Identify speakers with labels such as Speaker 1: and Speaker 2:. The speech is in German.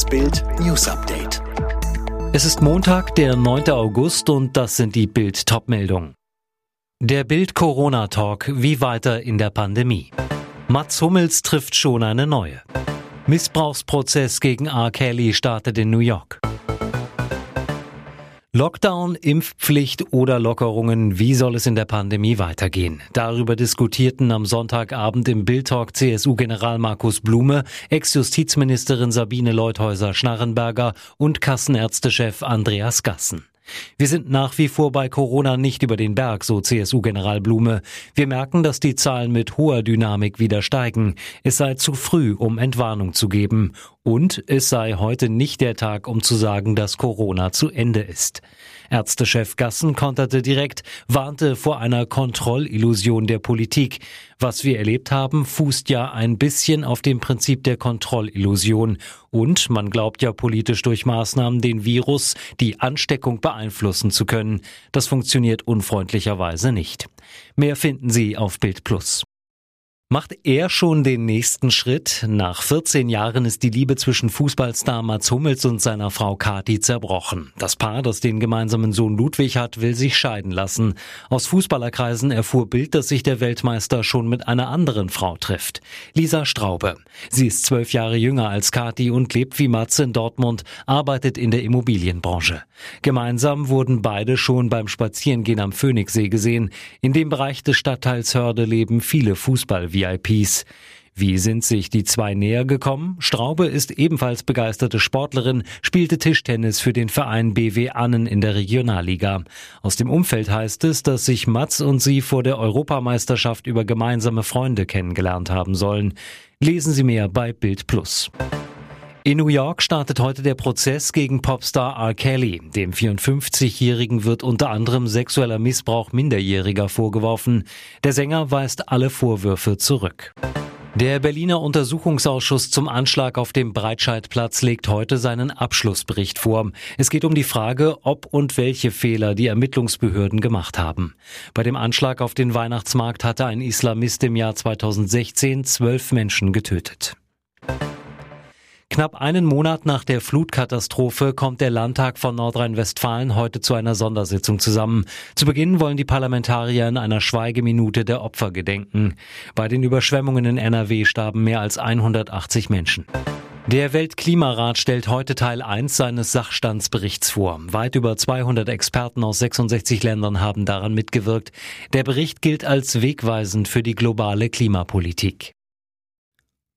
Speaker 1: Das Bild News Update.
Speaker 2: Es ist Montag, der 9. August und das sind die Bild Topmeldungen. Der Bild Corona Talk, wie weiter in der Pandemie. Mats Hummels trifft schon eine neue. Missbrauchsprozess gegen R. Kelly startet in New York. Lockdown, Impfpflicht oder Lockerungen, wie soll es in der Pandemie weitergehen? Darüber diskutierten am Sonntagabend im Bildtalk CSU-General Markus Blume, Ex-Justizministerin Sabine Leuthäuser-Schnarrenberger und Kassenärztechef Andreas Gassen. Wir sind nach wie vor bei Corona nicht über den Berg, so CSU-General Blume. Wir merken, dass die Zahlen mit hoher Dynamik wieder steigen. Es sei zu früh, um Entwarnung zu geben. Und es sei heute nicht der Tag, um zu sagen, dass Corona zu Ende ist. Ärztechef Gassen konterte direkt, warnte vor einer Kontrollillusion der Politik. Was wir erlebt haben, fußt ja ein bisschen auf dem Prinzip der Kontrollillusion. Und man glaubt ja politisch durch Maßnahmen den Virus, die Ansteckung beeinflussen zu können. Das funktioniert unfreundlicherweise nicht. Mehr finden Sie auf Bild Plus. Macht er schon den nächsten Schritt? Nach 14 Jahren ist die Liebe zwischen Fußballstar Mats Hummels und seiner Frau Kati zerbrochen. Das Paar, das den gemeinsamen Sohn Ludwig hat, will sich scheiden lassen. Aus Fußballerkreisen erfuhr Bild, dass sich der Weltmeister schon mit einer anderen Frau trifft. Lisa Straube. Sie ist zwölf Jahre jünger als Kati und lebt wie Mats in Dortmund, arbeitet in der Immobilienbranche. Gemeinsam wurden beide schon beim Spazierengehen am Phoenixsee gesehen. In dem Bereich des Stadtteils Hörde leben viele Fußball VIPs. Wie sind sich die zwei näher gekommen? Straube ist ebenfalls begeisterte Sportlerin, spielte Tischtennis für den Verein BW Annen in der Regionalliga. Aus dem Umfeld heißt es, dass sich Mats und sie vor der Europameisterschaft über gemeinsame Freunde kennengelernt haben sollen. Lesen Sie mehr bei Bild Plus. In New York startet heute der Prozess gegen Popstar R. Kelly. Dem 54-Jährigen wird unter anderem sexueller Missbrauch Minderjähriger vorgeworfen. Der Sänger weist alle Vorwürfe zurück. Der Berliner Untersuchungsausschuss zum Anschlag auf dem Breitscheidplatz legt heute seinen Abschlussbericht vor. Es geht um die Frage, ob und welche Fehler die Ermittlungsbehörden gemacht haben. Bei dem Anschlag auf den Weihnachtsmarkt hatte ein Islamist im Jahr 2016 zwölf Menschen getötet. Knapp einen Monat nach der Flutkatastrophe kommt der Landtag von Nordrhein-Westfalen heute zu einer Sondersitzung zusammen. Zu Beginn wollen die Parlamentarier in einer Schweigeminute der Opfer gedenken. Bei den Überschwemmungen in NRW starben mehr als 180 Menschen. Der Weltklimarat stellt heute Teil 1 seines Sachstandsberichts vor. Weit über 200 Experten aus 66 Ländern haben daran mitgewirkt. Der Bericht gilt als wegweisend für die globale Klimapolitik.